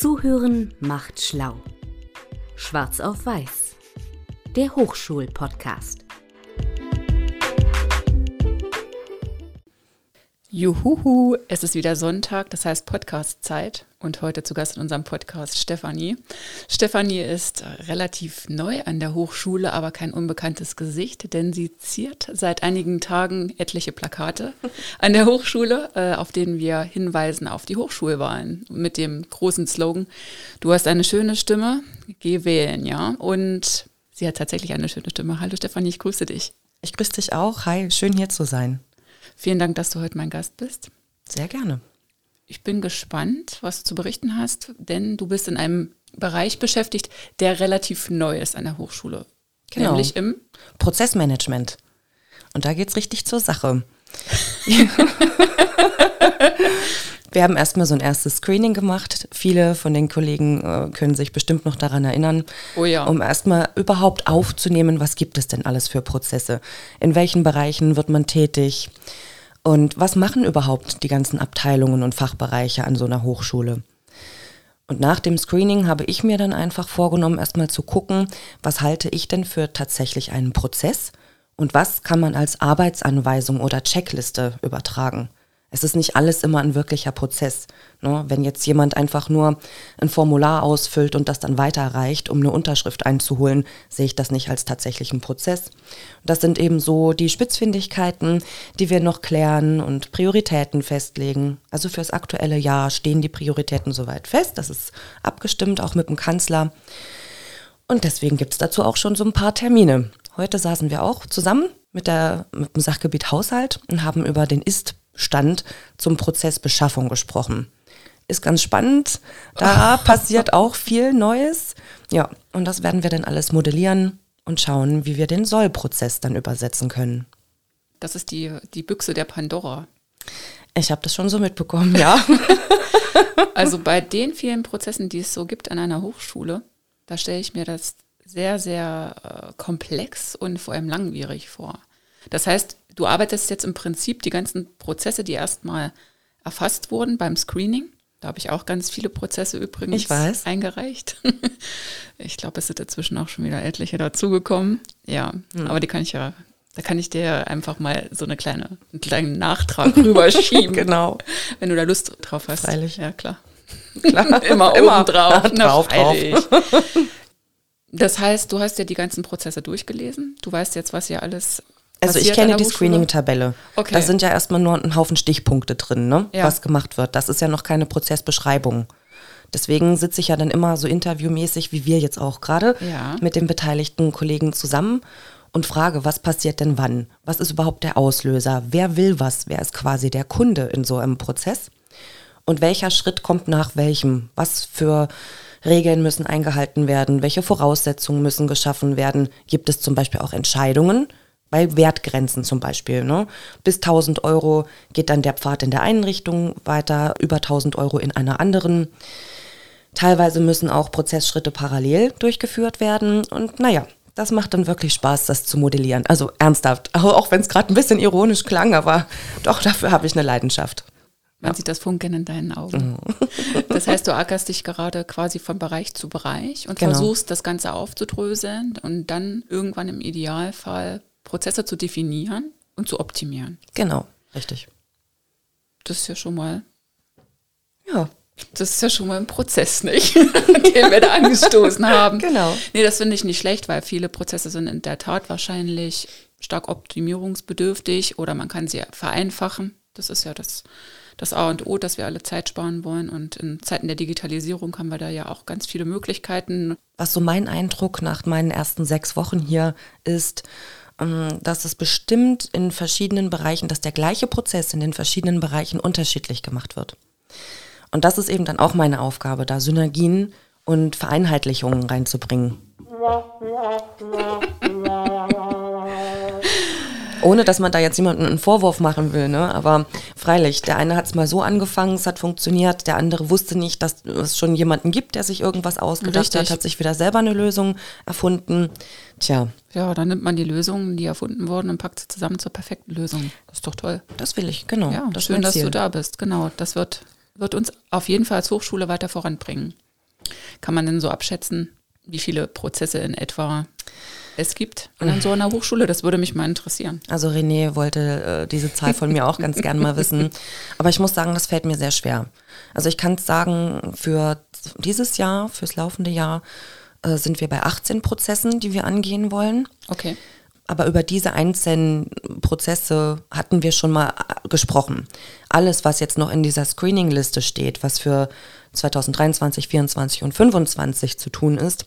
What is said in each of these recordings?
Zuhören macht schlau. Schwarz auf Weiß. Der Hochschul-Podcast. Juhuhu, es ist wieder Sonntag, das heißt Podcast-Zeit und heute zu Gast in unserem Podcast Stefanie. Stefanie ist relativ neu an der Hochschule, aber kein unbekanntes Gesicht, denn sie ziert seit einigen Tagen etliche Plakate an der Hochschule, äh, auf denen wir hinweisen auf die Hochschulwahlen mit dem großen Slogan, du hast eine schöne Stimme, geh wählen, ja. Und sie hat tatsächlich eine schöne Stimme. Hallo Stefanie, ich grüße dich. Ich grüße dich auch. Hi, schön hier zu sein. Vielen Dank, dass du heute mein Gast bist. Sehr gerne. Ich bin gespannt, was du zu berichten hast, denn du bist in einem Bereich beschäftigt, der relativ neu ist an der Hochschule. Genau. Nämlich im Prozessmanagement. Und da geht es richtig zur Sache. Wir haben erstmal so ein erstes Screening gemacht. Viele von den Kollegen äh, können sich bestimmt noch daran erinnern, Oh ja. um erstmal überhaupt aufzunehmen, was gibt es denn alles für Prozesse? In welchen Bereichen wird man tätig? Und was machen überhaupt die ganzen Abteilungen und Fachbereiche an so einer Hochschule? Und nach dem Screening habe ich mir dann einfach vorgenommen, erstmal zu gucken, was halte ich denn für tatsächlich einen Prozess und was kann man als Arbeitsanweisung oder Checkliste übertragen. Es ist nicht alles immer ein wirklicher Prozess. Ne? Wenn jetzt jemand einfach nur ein Formular ausfüllt und das dann weiterreicht, um eine Unterschrift einzuholen, sehe ich das nicht als tatsächlichen Prozess. Das sind eben so die Spitzfindigkeiten, die wir noch klären und Prioritäten festlegen. Also fürs aktuelle Jahr stehen die Prioritäten soweit fest. Das ist abgestimmt, auch mit dem Kanzler. Und deswegen gibt es dazu auch schon so ein paar Termine. Heute saßen wir auch zusammen mit, der, mit dem Sachgebiet Haushalt und haben über den Ist-Stand zum Prozess Beschaffung gesprochen. Ist ganz spannend. Da passiert auch viel Neues. Ja, und das werden wir dann alles modellieren und schauen, wie wir den Soll-Prozess dann übersetzen können. Das ist die, die Büchse der Pandora. Ich habe das schon so mitbekommen, ja. Also bei den vielen Prozessen, die es so gibt an einer Hochschule, da stelle ich mir das sehr, sehr äh, komplex und vor allem langwierig vor. Das heißt, du arbeitest jetzt im Prinzip die ganzen Prozesse, die erstmal erfasst wurden beim Screening. Da habe ich auch ganz viele Prozesse übrigens Ich weiß. eingereicht. Ich glaube, es sind inzwischen auch schon wieder etliche dazugekommen. Ja, Hm. aber die kann ich ja, da kann ich dir einfach mal so eine kleine, einen kleinen Nachtrag rüberschieben. genau. Wenn du da Lust drauf hast. Freilich. Ja, klar. Klar. Immer, Immer. drauf. Ja, drauf, drauf. Das heißt, du hast ja die ganzen Prozesse durchgelesen. Du weißt jetzt, was hier alles Also ich kenne die? Screening-Tabelle. Okay. Da sind ja erstmal nur ein Haufen Stichpunkte drin, ne? Ja. was gemacht wird. Das ist ja noch keine Prozessbeschreibung. Deswegen sitze ich ja dann immer so interviewmäßig, wie wir jetzt auch gerade, Ja. mit den beteiligten Kollegen zusammen und frage, was passiert denn wann? Was ist überhaupt der Auslöser? Wer will was? Wer ist quasi der Kunde in so einem Prozess? Und welcher Schritt kommt nach welchem? Was für Regeln müssen eingehalten werden? Welche Voraussetzungen müssen geschaffen werden? Gibt es zum Beispiel auch Entscheidungen? Bei Wertgrenzen zum Beispiel. Ne? Bis 1000 Euro geht dann der Pfad in der einen Richtung weiter, über 1000 Euro in einer anderen. Teilweise müssen auch Prozessschritte parallel durchgeführt werden. Und naja, das macht dann wirklich Spaß, das zu modellieren. Also ernsthaft, auch wenn es gerade ein bisschen ironisch klang, aber doch, dafür habe ich eine Leidenschaft. Man sieht das Funkeln in deinen Augen. Mhm. Das heißt, du ackerst dich gerade quasi von Bereich zu Bereich und Genau. versuchst, das Ganze aufzudröseln und dann irgendwann im Idealfall Prozesse zu definieren und zu optimieren. Genau, richtig. Das ist ja schon mal, Ja, das ist ja schon mal ein Prozess, nicht? Den wir da angestoßen haben. Genau. Nee, das finde ich nicht schlecht, weil viele Prozesse sind in der Tat wahrscheinlich stark optimierungsbedürftig oder man kann sie vereinfachen. Das ist ja das, das A und O, dass wir alle Zeit sparen wollen. Und in Zeiten der Digitalisierung haben wir da ja auch ganz viele Möglichkeiten. was so mein Eindruck nach meinen ersten sechs Wochen hier ist, dass es bestimmt in verschiedenen Bereichen, dass der gleiche Prozess in den verschiedenen Bereichen unterschiedlich gemacht wird. Und das ist eben dann auch meine Aufgabe, da Synergien und Vereinheitlichungen reinzubringen. Ohne dass man da jetzt jemandem einen Vorwurf machen will, ne? Aber freilich, der eine hat es mal so angefangen, es hat funktioniert, der andere wusste nicht, dass es schon jemanden gibt, der sich irgendwas ausgedacht Richtig. hat, hat sich wieder selber eine Lösung erfunden. Tja, Ja, dann nimmt man die Lösungen, die erfunden wurden, und packt sie zusammen zur perfekten Lösung. Das ist doch toll. das will ich, genau. Ja, das schön, dass du da bist. Genau, das wird, wird uns auf jeden Fall als Hochschule weiter voranbringen. Kann man denn so abschätzen, wie viele Prozesse in etwa es gibt an so einer Hochschule? Das würde mich mal interessieren. Also René wollte äh, diese Zahl von mir auch ganz gerne mal wissen. Aber ich muss sagen, das fällt mir sehr schwer. Also ich kann es sagen, für dieses Jahr, fürs laufende Jahr, äh, sind wir bei 18 Prozessen, die wir angehen wollen. Okay. Aber über diese einzelnen Prozesse hatten wir schon mal äh, gesprochen. Alles, was jetzt noch in dieser Screening-Liste steht, was für 2023, 2024 und 2025 zu tun ist,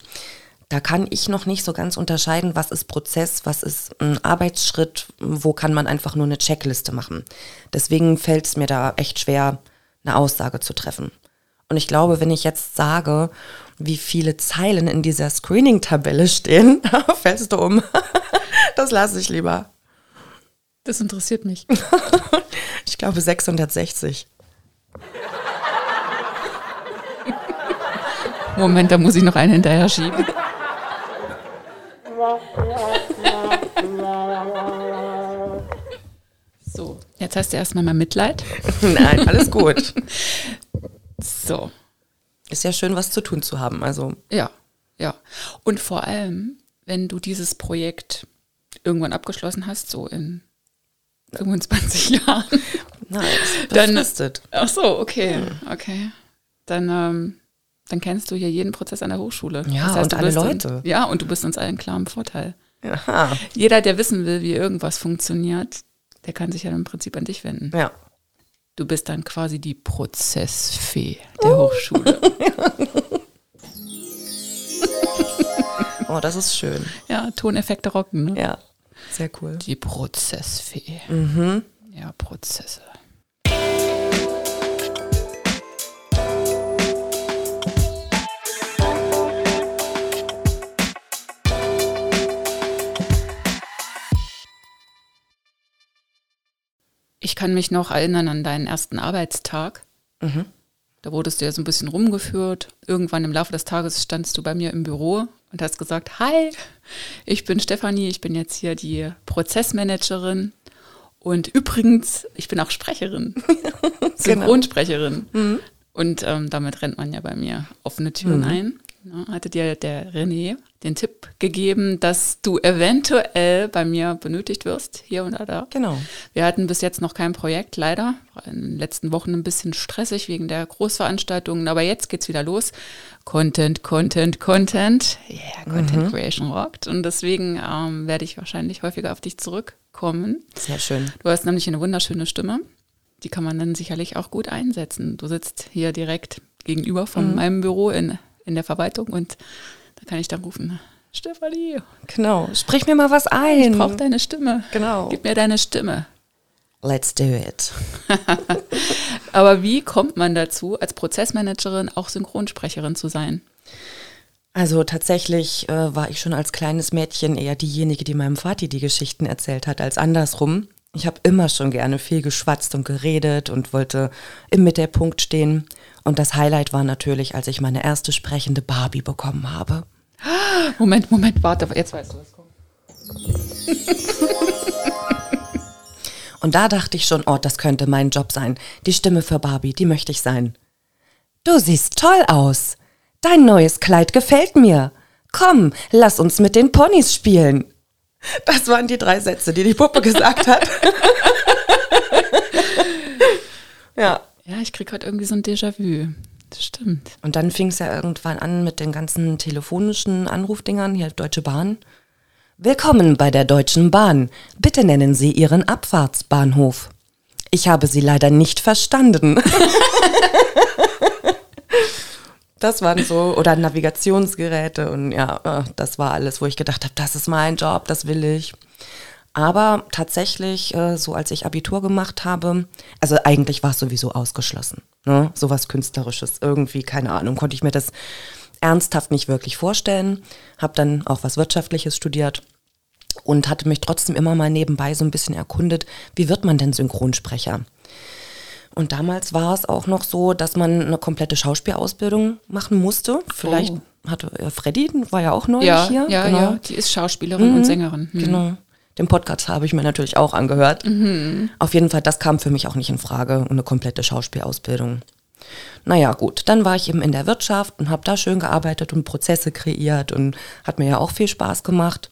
da kann ich noch nicht so ganz unterscheiden, was ist Prozess, was ist ein Arbeitsschritt, wo kann man einfach nur eine Checkliste machen. Deswegen fällt es mir da echt schwer, eine Aussage zu treffen. Und ich glaube, wenn ich jetzt sage, wie viele Zeilen in dieser Screening-Tabelle stehen, fällst du um. Das lasse ich lieber. Das interessiert mich. ich glaube 660. Moment, da muss ich noch einen hinterher schieben. So, jetzt hast du erstmal mal Mitleid. Nein, alles gut. So. Ist ja schön, was zu tun zu haben. Also. Ja, ja. Und vor allem, wenn du dieses Projekt irgendwann abgeschlossen hast, so in 25 Jahren. Nein, das dann, fristet. Ach so, okay, okay. Dann, ähm, dann kennst du hier jeden Prozess an der Hochschule. Ja, Das heißt, und du alle bist Leute. In, ja, und du bist uns allen klar im Vorteil. Aha. Jeder, der wissen will, wie irgendwas funktioniert, der kann sich ja im Prinzip an dich wenden. Ja. Du bist dann quasi die Prozessfee der Hochschule. Oh, das ist schön. Ja, Toneffekte rocken, ne? Ja. Sehr cool. Die Prozessfee. Mhm. Ja, Prozesse. Ich kann mich noch erinnern an deinen ersten Arbeitstag. Mhm. Da wurdest du ja so ein bisschen rumgeführt. Irgendwann im Laufe des Tages standst du bei mir im Büro und hast gesagt, hi, ich bin Stefanie, ich bin jetzt hier die Prozessmanagerin. Und übrigens, ich bin auch Sprecherin, Synchronsprecherin. Und ähm, damit rennt man ja bei mir offene Türen ein. Ja, hatte dir der René den Tipp gegeben, dass du eventuell bei mir benötigt wirst, hier und da. Genau. Wir hatten bis jetzt noch kein Projekt, leider. War in den letzten Wochen ein bisschen stressig wegen der Großveranstaltungen, aber jetzt geht's wieder los. Content, Content, Content. Yeah, Content Creation rockt. Und deswegen ähm, werde ich wahrscheinlich häufiger auf dich zurückkommen. Sehr schön. Du hast nämlich eine wunderschöne Stimme. Die kann man dann sicherlich auch gut einsetzen. Du sitzt hier direkt gegenüber von meinem Büro in, in der Verwaltung und da kann ich dann rufen, Stefanie, Genau. Sprich mir mal was ein. ich brauche deine Stimme. Genau. Gib mir deine Stimme. Let's do it. Aber wie kommt man dazu, als Prozessmanagerin auch Synchronsprecherin zu sein? Also tatsächlich äh, war ich schon als kleines Mädchen eher diejenige, die meinem Vati die Geschichten erzählt hat, als andersrum. Ich habe immer schon gerne viel geschwatzt und geredet und wollte im Mittelpunkt stehen. Und das Highlight war natürlich, als ich meine erste sprechende Barbie bekommen habe. Moment, Moment, warte, jetzt weißt du, was kommt. Und da dachte ich schon, oh, das könnte mein Job sein. Die Stimme für Barbie, die möchte ich sein. Du siehst toll aus. Dein neues Kleid gefällt mir. Komm, lass uns mit den Ponys spielen. Das waren die drei Sätze, die die Puppe gesagt hat. ja. Ja, ich krieg heute irgendwie so ein Déjà-vu. Das stimmt. Und dann fing es ja irgendwann an mit den ganzen telefonischen Anrufdingern, hier Deutsche Bahn. Willkommen bei der Deutschen Bahn. Bitte nennen Sie Ihren Abfahrtsbahnhof. Ich habe Sie leider nicht verstanden. das waren so, oder Navigationsgeräte und ja, äh, das war alles, wo ich gedacht habe, das ist mein Job, das will ich. Aber tatsächlich, äh, so als ich Abitur gemacht habe, also eigentlich war es sowieso ausgeschlossen. Ne? Sowas Künstlerisches, irgendwie, keine Ahnung, konnte ich mir das ernsthaft nicht wirklich vorstellen. Habe dann auch was Wirtschaftliches studiert und hatte mich trotzdem immer mal nebenbei so ein bisschen erkundet, wie wird man denn Synchronsprecher? Und damals war es auch noch so, dass man eine komplette Schauspielausbildung machen musste. Vielleicht Oh. hatte äh, Freddy, war ja auch neulich Ja, hier. ja, genau. ja. Die ist Schauspielerin und Sängerin. Hm. Genau. Den Podcast habe ich mir natürlich auch angehört. Auf jeden Fall, das kam für mich auch nicht in Frage, eine komplette Schauspielausbildung. Naja, gut, dann war ich eben in der Wirtschaft und habe da schön gearbeitet und Prozesse kreiert und hat mir ja auch viel Spaß gemacht.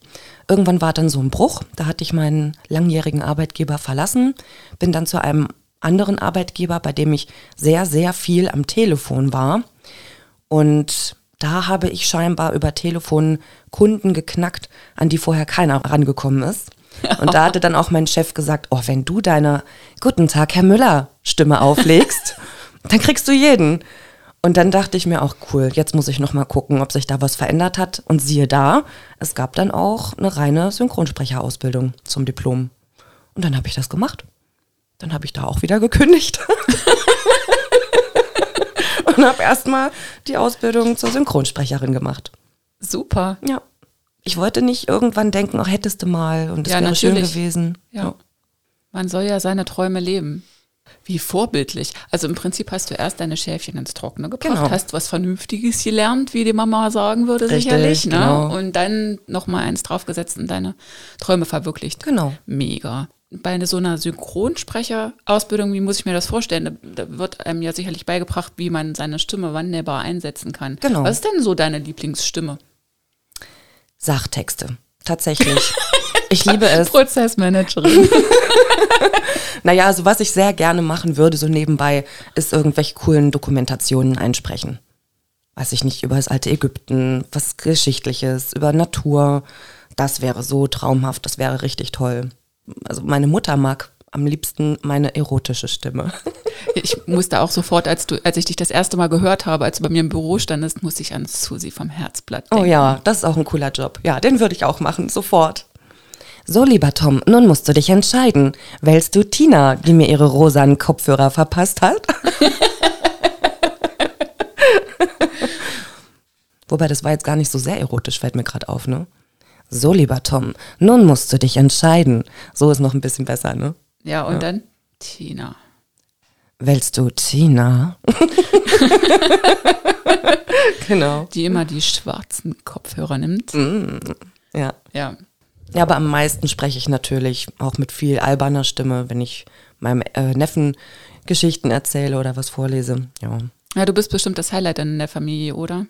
Irgendwann war dann so ein Bruch, da hatte ich meinen langjährigen Arbeitgeber verlassen, bin dann zu einem anderen Arbeitgeber, bei dem ich sehr, sehr viel am Telefon war. Und da habe ich scheinbar über Telefon Kunden geknackt, an die vorher keiner rangekommen ist. Und da hatte dann auch mein Chef gesagt, oh, wenn du deine Guten Tag, Herr Müller Stimme auflegst, dann kriegst du jeden. Und dann dachte ich mir auch, cool, jetzt muss ich noch mal gucken, ob sich da was verändert hat. Und siehe da, es gab dann auch eine reine Synchronsprecherausbildung zum Diplom. Und dann habe ich das gemacht. Dann habe ich da auch wieder gekündigt. und habe erstmal die Ausbildung zur Synchronsprecherin gemacht. Super. Ja. Ich wollte nicht irgendwann denken, ach, hättest du mal und das Ja, wäre schön natürlich. gewesen. Ja. Man soll ja seine Träume leben. Wie vorbildlich. Also im Prinzip hast du erst deine Schäfchen ins Trockene gebracht, Genau. hast was Vernünftiges gelernt, wie die Mama sagen würde, Richtig, sicherlich. Ne? genau. Und dann nochmal eins draufgesetzt und deine Träume verwirklicht. Genau. Mega. Bei so einer Synchronsprecherausbildung, wie muss ich mir das vorstellen? Da, wird einem ja sicherlich beigebracht, wie man seine Stimme wunderbar einsetzen kann. Genau. Was ist denn so deine Lieblingsstimme? Sachtexte. Tatsächlich. Ich liebe es. Prozessmanagerin. Naja, also was ich sehr gerne machen würde, so nebenbei, ist irgendwelche coolen Dokumentationen einsprechen. Weiß ich nicht, über das alte Ägypten, was Geschichtliches, über Natur. Das wäre so traumhaft, das wäre richtig toll. Also meine Mutter mag am liebsten meine erotische Stimme. Ich musste auch sofort, als du, als ich dich das erste Mal gehört habe, als du bei mir im Büro standest, musste ich an Susi vom Herzblatt denken. Oh ja, das ist auch ein cooler Job. Ja, den würde ich auch machen, sofort. So, lieber Tom, nun musst du dich entscheiden. Wählst du Tina, die mir ihre rosanen Kopfhörer verpasst hat? Wobei, das war jetzt gar nicht so sehr erotisch, fällt mir gerade auf, ne? So, lieber Tom, nun musst du dich entscheiden. So ist noch ein bisschen besser, ne? Ja, und dann Tina. Wählst du Tina? genau. Die immer die schwarzen Kopfhörer nimmt. Ja. Ja. Ja, aber am meisten spreche ich natürlich auch mit viel alberner Stimme, wenn ich meinem äh, Neffen Geschichten erzähle oder was vorlese. Ja. Ja, du bist bestimmt das Highlight in der Familie, oder?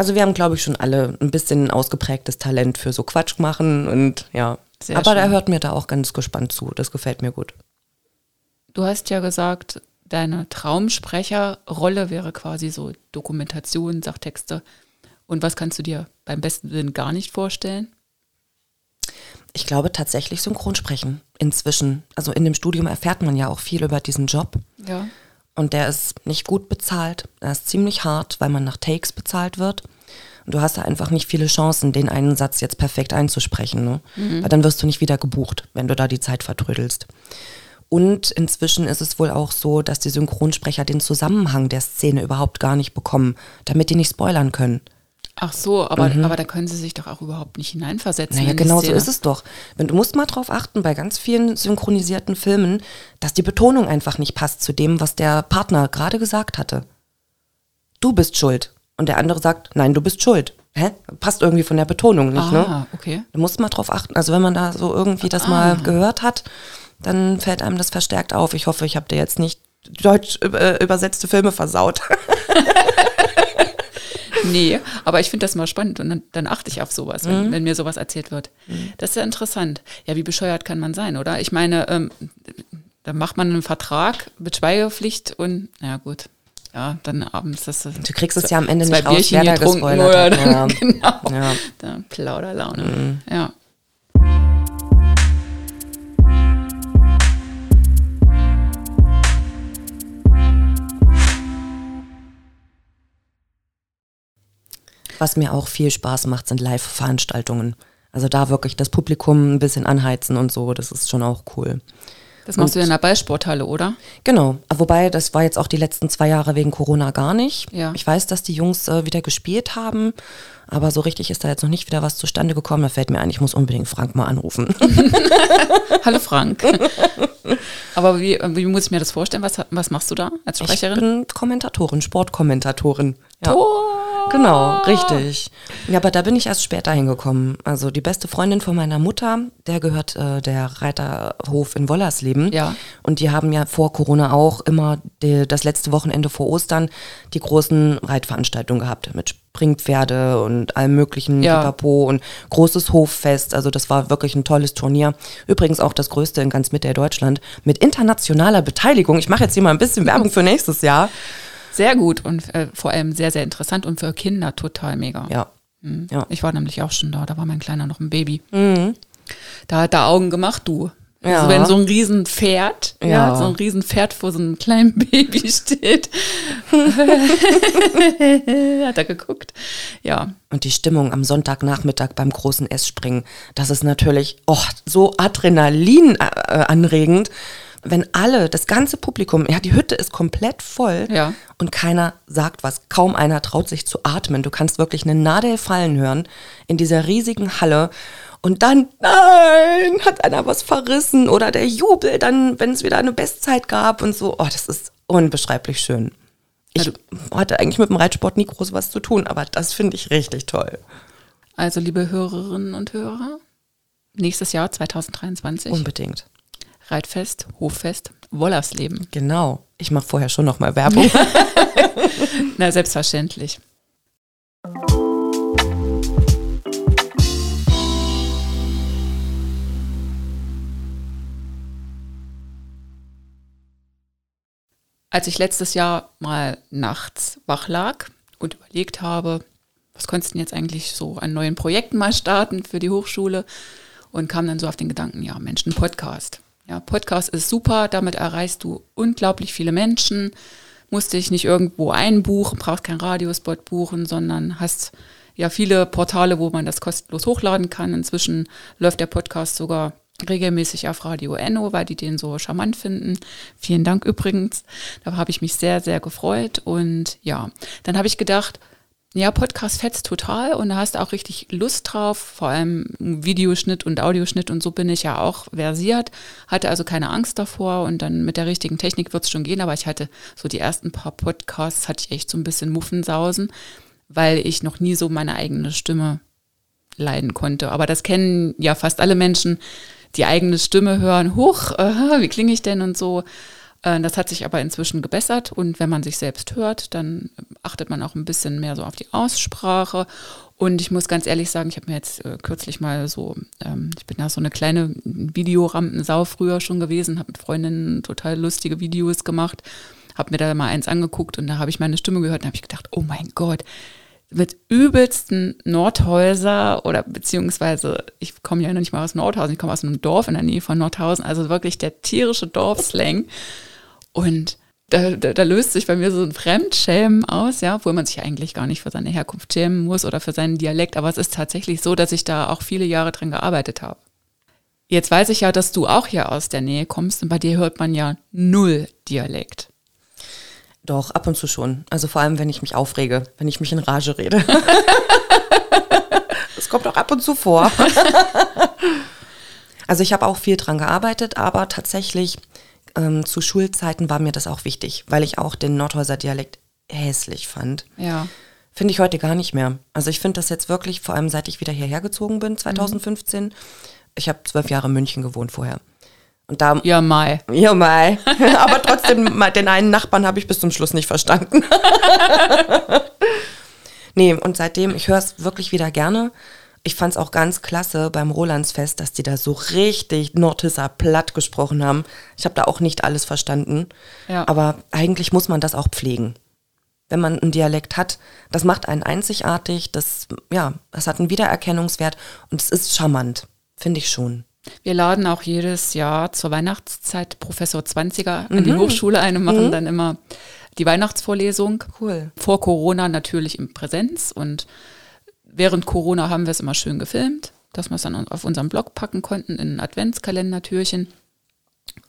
Also wir haben, glaube ich, schon alle ein bisschen ausgeprägtes Talent für so Quatsch machen und ja. Sehr aber er schön. hört mir da auch ganz gespannt zu. Das gefällt mir gut. Du hast ja gesagt, deine Traumsprecherrolle wäre quasi so Dokumentation, Sachtexte. Und was kannst du dir beim besten Willen gar nicht vorstellen? Ich glaube tatsächlich Synchronsprechen inzwischen. Also in dem Studium erfährt man ja auch viel über diesen Job. Ja. Und der ist nicht gut bezahlt. Er ist ziemlich hart, weil man nach Takes bezahlt wird. Und du hast da einfach nicht viele Chancen, den einen Satz jetzt perfekt einzusprechen. Ne? Weil dann wirst du nicht wieder gebucht, wenn du da die Zeit vertrödelst. Und inzwischen ist es wohl auch so, dass die Synchronsprecher den Zusammenhang der Szene überhaupt gar nicht bekommen, damit die nicht spoilern können. Ach so, aber, aber da können sie sich doch auch überhaupt nicht hineinversetzen. Naja, genau so ist es doch. Wenn, du musst mal drauf achten, bei ganz vielen synchronisierten Filmen, dass die Betonung einfach nicht passt zu dem, was der Partner gerade gesagt hatte. Du bist schuld. Und der andere sagt, nein, du bist schuld. Hä? Passt irgendwie von der Betonung nicht, ne? Ah, okay. Du musst mal drauf achten. Also wenn man da so irgendwie das mal gehört hat, dann fällt einem das verstärkt auf. Ich hoffe, ich habe dir jetzt nicht deutsch äh, übersetzte Filme versaut. Nee, aber ich finde das mal spannend und dann, dann achte ich auf sowas, wenn, Mhm. wenn mir sowas erzählt wird. Das ist ja interessant. Ja, wie bescheuert kann man sein, oder? Ich meine, ähm, da macht man einen Vertrag mit Schweigepflicht und, na gut, ja, dann abends das. Du kriegst es ja am Ende zwei nicht raus, Bierchen wer da gespoilert hat. Ja. genau. Ja. Plauderlaune. Mhm. Ja. Was mir auch viel Spaß macht, sind Live-Veranstaltungen. Also da wirklich das Publikum ein bisschen anheizen und so, das ist schon auch cool. Das machst du ja in der Ballsporthalle, oder? Genau, wobei das war jetzt auch die letzten zwei Jahre wegen Corona gar nicht. Ja. Ich weiß, dass die Jungs äh, wieder gespielt haben, aber so richtig ist da jetzt noch nicht wieder was zustande gekommen. Da fällt mir ein, ich muss unbedingt Frank mal anrufen. Hallo Frank. Aber wie, wie muss ich mir das vorstellen? Was, was machst du da als Ich Sprecherin? bin Kommentatorin, Sportkommentatorin. Ja. Oh, Genau, richtig. Ja, aber da bin ich erst später hingekommen. Also die beste Freundin von meiner Mutter, der gehört äh, der Reiterhof in Wollersleben. Ja. Und die haben ja vor Corona auch immer die, das letzte Wochenende vor Ostern die großen Reitveranstaltungen gehabt mit Springpferde und allem möglichen Ja. Pipapo und großes Hoffest. Also das war wirklich ein tolles Turnier. Übrigens auch das größte in ganz Mitteldeutschland mit internationaler Beteiligung. Ich mache jetzt hier mal ein bisschen Werbung für nächstes Jahr. Sehr gut und äh, vor allem sehr, sehr interessant und für Kinder total mega. Ja. Mhm. Ja. Ich war nämlich auch schon da, da war mein Kleiner noch ein Baby. Da hat er Augen gemacht, du. Ja. Also wenn so ein Riesenpferd, ja. Ja. so ein Riesenpferd vor so einem kleinen Baby steht, hat er geguckt. Ja, Und die Stimmung am Sonntagnachmittag beim großen Essspringen, das ist natürlich oh, so Adrenalin äh, anregend, wenn alle, das ganze Publikum, ja, die Hütte ist komplett voll Ja. und keiner sagt was. Kaum einer traut sich zu atmen. Du kannst wirklich eine Nadel fallen hören in dieser riesigen Halle. Und dann, nein, hat einer was verrissen oder der Jubel, dann, wenn es wieder eine Bestzeit gab und so. Oh, das ist unbeschreiblich schön. Ich hatte eigentlich mit dem Reitsport nie groß was zu tun, aber das finde ich richtig toll. also liebe Hörerinnen und Hörer, nächstes Jahr 2023, Unbedingt. Reitfest, Hoffest, Wollersleben. Genau. Ich mache vorher schon noch mal Werbung. Na, selbstverständlich. Als ich letztes Jahr mal nachts wach lag und überlegt habe, was könntest du denn jetzt eigentlich so an neuen Projekten mal starten für die Hochschule und kam dann so auf den Gedanken, ja, Mensch, ein Podcast. Ja, Podcast ist super, damit erreichst du unglaublich viele Menschen, musst dich nicht irgendwo einbuchen, brauchst keinen Radiospot buchen, sondern hast ja viele Portale, wo man das kostenlos hochladen kann. Inzwischen läuft der Podcast sogar regelmäßig auf Radio Enno, weil die den so charmant finden. Vielen Dank übrigens. Da habe ich mich sehr, sehr gefreut. Und ja, dann habe ich gedacht, ja, Podcast fetzt total und da hast auch richtig Lust drauf, vor allem Videoschnitt und Audioschnitt und so bin ich ja auch versiert, hatte also keine Angst davor und dann mit der richtigen Technik wird es schon gehen, aber ich hatte so die ersten paar Podcasts, hatte ich echt so ein bisschen Muffensausen, weil ich noch nie so meine eigene Stimme leiden konnte. Aber das kennen ja fast alle Menschen, die eigene Stimme hören, hoch, äh, wie klinge ich denn und so. Äh, Das hat sich aber inzwischen gebessert und wenn man sich selbst hört, dann achtet man auch ein bisschen mehr so auf die Aussprache. Und ich muss ganz ehrlich sagen, ich habe mir jetzt äh, kürzlich mal so, ähm, ich bin da so eine kleine Videorampensau früher schon gewesen, habe mit Freundinnen total lustige Videos gemacht, habe mir da mal eins angeguckt und da habe ich meine Stimme gehört und habe ich gedacht, oh mein Gott, mit übelsten Nordhäuser oder beziehungsweise ich komme ja noch nicht mal aus Nordhausen, ich komme aus einem Dorf in der Nähe von Nordhausen, also wirklich der tierische Dorfslang. Und da, da, da löst sich bei mir so ein Fremdschämen aus, ja, obwohl man sich eigentlich gar nicht für seine Herkunft schämen muss oder für seinen Dialekt, aber es ist tatsächlich so, dass ich da auch viele Jahre dran gearbeitet habe. Jetzt weiß ich ja, dass du auch hier aus der Nähe kommst und bei dir hört man ja null Dialekt. Doch, ab und zu schon. Also vor allem, wenn ich mich aufrege, wenn ich mich in Rage rede. das kommt auch ab und zu vor. also ich habe auch viel dran gearbeitet, aber tatsächlich ähm, zu Schulzeiten war mir das auch wichtig, weil ich auch den Nordhäuser Dialekt hässlich fand. Ja. Finde ich heute gar nicht mehr. Also ich finde das jetzt wirklich, vor allem seit ich wieder hierher gezogen bin, 2015. Ich habe zwölf Jahre in München gewohnt vorher. Und da Ja, Mai. ja, Mai. Aber trotzdem, den einen Nachbarn habe ich bis zum Schluss nicht verstanden. nee, und seitdem, ich höre es wirklich wieder gerne. Ich fand es auch ganz klasse beim Rolandsfest, dass die da so richtig Nordhisser platt gesprochen haben. Ich habe da auch nicht alles verstanden. Ja. Aber eigentlich muss man das auch pflegen. Wenn man einen Dialekt hat, das macht einen einzigartig, das, ja, das hat einen Wiedererkennungswert und es ist charmant. Finde ich schon. Wir laden auch jedes Jahr zur Weihnachtszeit Professor Zwanziger an die Hochschule ein und machen dann immer die Weihnachtsvorlesung. Cool. Vor Corona natürlich in Präsenz und während Corona haben wir es immer schön gefilmt, dass wir es dann auf unseren Blog packen konnten in ein Adventskalendertürchen.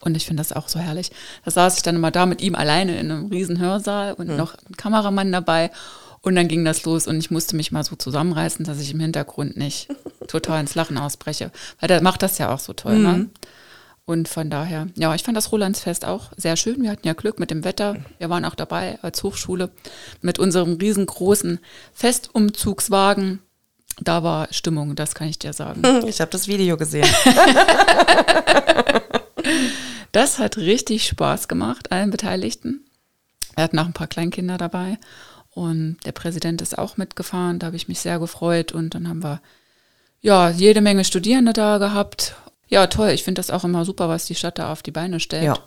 Und ich finde das auch so herrlich. Da saß ich dann immer da mit ihm alleine in einem riesen Hörsaal und noch ein Kameramann dabei. Und dann ging das los und ich musste mich mal so zusammenreißen, dass ich im Hintergrund nicht total ins Lachen ausbreche. Weil der macht das ja auch so toll, ne? Und von daher, ja, ich fand das Rolandsfest auch sehr schön. Wir hatten ja Glück mit dem Wetter. Wir waren auch dabei als Hochschule mit unserem riesengroßen Festumzugswagen. Da war Stimmung, das kann ich dir sagen. Ich habe das Video gesehen. Das hat richtig Spaß gemacht, allen Beteiligten. Wir hatten auch ein paar Kleinkinder dabei und der Präsident ist auch mitgefahren. Da habe ich mich sehr gefreut und dann haben wir ja jede Menge Studierende da gehabt. Ja, toll. Ich finde das auch immer super, was die Stadt da auf die Beine stellt. Ja.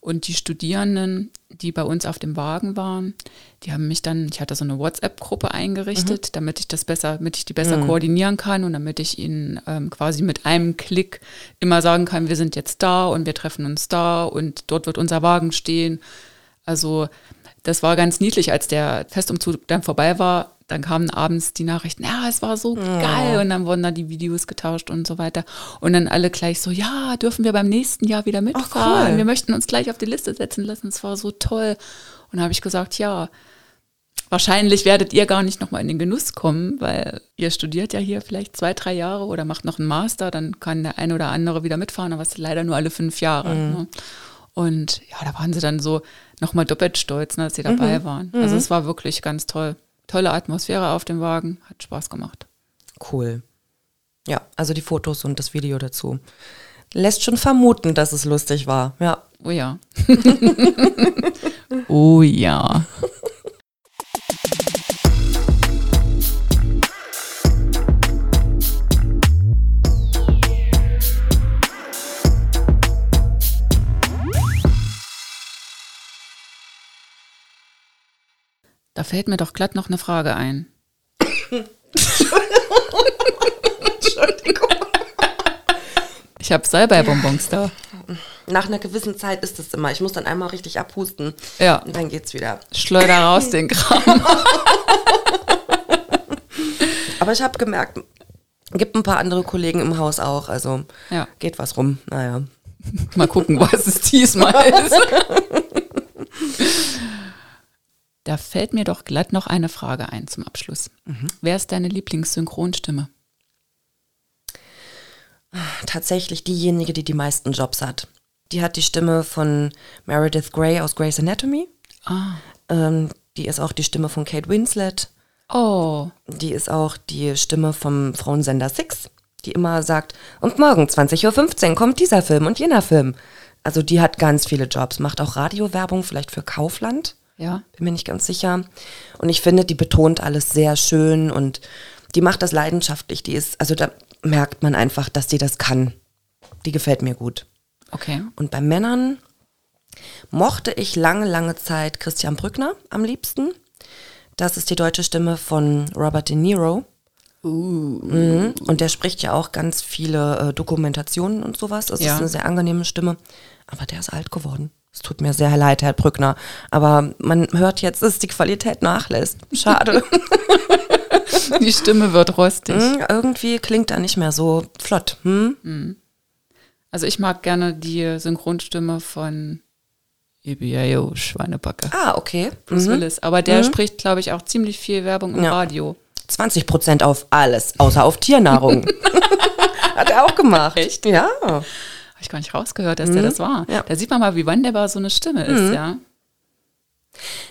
Und die Studierenden, die bei uns auf dem Wagen waren, die haben mich dann, ich hatte so eine WhatsApp-Gruppe eingerichtet, damit ich das besser, damit ich die besser koordinieren kann und damit ich ihnen ähm, quasi mit einem Klick immer sagen kann, wir sind jetzt da und wir treffen uns da und dort wird unser Wagen stehen. Also das war ganz niedlich, als der Festumzug dann vorbei war. Dann kamen abends die Nachrichten, ja, es war so geil. Und dann wurden da die Videos getauscht und so weiter. Und dann alle gleich so, ja, dürfen wir beim nächsten Jahr wieder mitfahren. cool. Wir möchten uns gleich auf die Liste setzen lassen. Es war so toll. Und da habe ich gesagt, ja, wahrscheinlich werdet ihr gar nicht nochmal in den Genuss kommen, weil ihr studiert ja hier vielleicht zwei, drei Jahre oder macht noch einen Master, dann kann der eine oder andere wieder mitfahren, aber es ist leider nur alle fünf Jahre. Ne? Und ja, da waren sie dann so nochmal doppelt stolz, ne, dass sie dabei waren. Also es war wirklich ganz toll. Tolle Atmosphäre auf dem Wagen, hat Spaß gemacht. Cool. Ja, also die Fotos und das Video dazu. Lässt schon vermuten, dass es lustig war. Ja. Oh ja. oh ja. Da fällt mir doch glatt noch eine Frage ein. Entschuldigung. Ich habe Salbeibonbons da. Nach einer gewissen Zeit ist es immer. Ich muss dann einmal richtig abhusten. Ja. Und dann geht's wieder. Schleuder raus den Kram. Aber ich habe gemerkt, gibt ein paar andere Kollegen im Haus auch. Also Ja. geht was rum. Naja. Mal gucken, was es diesmal ist. Da fällt mir doch glatt noch eine Frage ein zum Abschluss. Wer ist deine Lieblingssynchronstimme? Tatsächlich diejenige, die die meisten Jobs hat. Die hat die Stimme von Meredith Grey aus Grey's Anatomy. Ah. Ähm, die ist auch die Stimme von Kate Winslet. Oh, Die ist auch die Stimme vom Frauensender Six, die immer sagt, und morgen 20.15 Uhr kommt dieser Film und jener Film. Also die hat ganz viele Jobs, macht auch Radiowerbung, vielleicht für Kaufland, ja. bin mir nicht ganz sicher. Und ich finde, die betont alles sehr schön und die macht das leidenschaftlich. Die ist, also da merkt man einfach, dass die das kann. Die gefällt mir gut. Okay. Und bei Männern mochte ich lange, lange Zeit Christian Brückner am liebsten. Das ist die deutsche Stimme von Robert De Niro. Mhm. Und der spricht ja auch ganz viele äh, Dokumentationen und sowas. Das Ja. ist eine sehr angenehme Stimme. Aber der ist alt geworden. Es tut mir sehr leid, Herr Brückner. Aber man hört jetzt, dass die Qualität nachlässt. Schade. Die Stimme wird rostig. Hm, Irgendwie klingt er nicht mehr so flott. Hm? Also ich mag gerne die Synchronstimme von EBIO Schweinebacke. Ah, okay. Bruce Willis. Aber der spricht, glaube ich, auch ziemlich viel Werbung im Ja. Radio. 20 Prozent auf alles, außer auf Tiernahrung. Hat er auch gemacht. Echt? Ja. Habe ich gar nicht rausgehört, dass der das war. Ja. Da sieht man mal, wie wandelbar so eine Stimme ist, ja.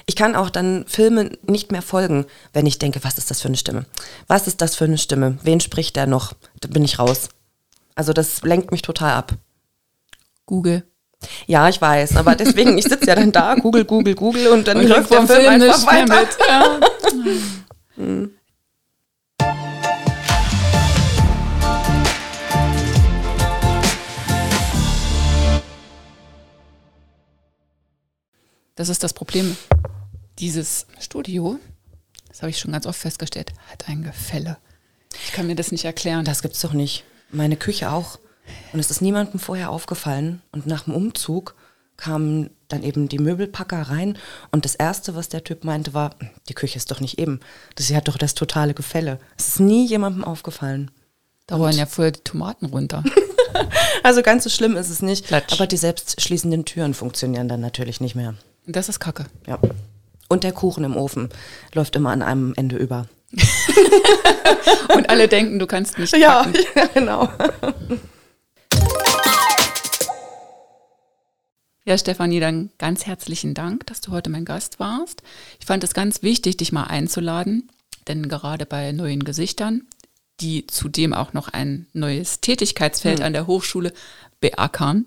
Ich kann auch dann Filmen nicht mehr folgen, wenn ich denke, was ist das für eine Stimme? Was ist das für eine Stimme? Wen spricht der noch? Da bin ich raus. Also das lenkt mich total ab. Google. Ja, ich weiß, aber deswegen, ich sitze ja dann da, Google, Google, Google und dann Und läuft der vom Film, einfach weiter. mit. Ja. Das ist das Problem. Dieses Studio, das habe ich schon ganz oft festgestellt, hat ein Gefälle. Ich kann mir das nicht erklären. Das gibt's doch nicht. Meine Küche auch. Und es ist niemandem vorher aufgefallen. Und nach dem Umzug kamen dann eben die Möbelpacker rein. Und das Erste, was der Typ meinte, war, die Küche ist doch nicht eben. Das hat doch das totale Gefälle. Es ist nie jemandem aufgefallen. da rollen ja vorher die Tomaten runter. Also ganz so schlimm ist es nicht. Klatsch. Aber die selbstschließenden Türen funktionieren dann natürlich nicht mehr. Und das ist Kacke. Ja. Und der Kuchen im Ofen läuft immer an einem Ende über. Und alle denken, du kannst nicht Ja, backen. ja genau. Ja, Stefanie, dann ganz herzlichen Dank, dass du heute mein Gast warst. Ich fand es ganz wichtig, dich mal einzuladen, denn gerade bei neuen Gesichtern, die zudem auch noch ein neues Tätigkeitsfeld an der Hochschule beackern,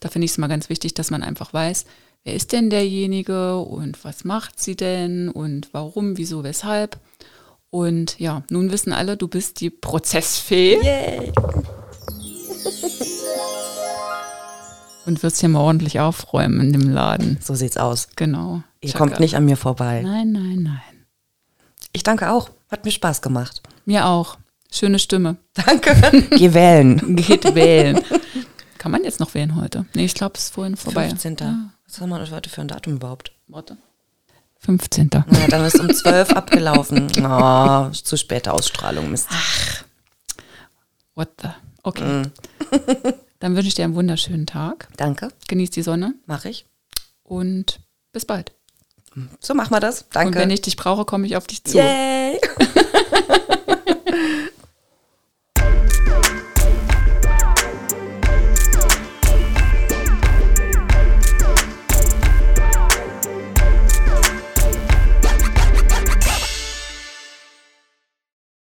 da finde ich es mal ganz wichtig, dass man einfach weiß, wer ist denn derjenige und was macht sie denn und warum, wieso, weshalb. Und ja, nun wissen alle, du bist die Prozessfee. Yay. Und wirst hier mal ordentlich aufräumen in dem Laden. So sieht's aus. Genau. Ihr Chaka. kommt nicht an mir vorbei. Nein, nein, nein. Ich danke auch. Hat mir Spaß gemacht. Mir auch. Schöne Stimme. Danke. Geh wählen. Geht wählen. Kann man jetzt noch wählen heute? Nee, ich glaube, es ist vorhin vorbei. 15. Ja, Was haben wir heute für ein Datum überhaupt? warte. 15. Ja, dann ist um 12 abgelaufen. Oh, zu späte Ausstrahlung, Mist. What the? Okay. Dann wünsche ich dir einen wunderschönen Tag. Danke, Genieß die Sonne mache ich. und bis bald. So machen wir das. Danke. Und wenn ich dich brauche, komme ich auf dich zu. Yay.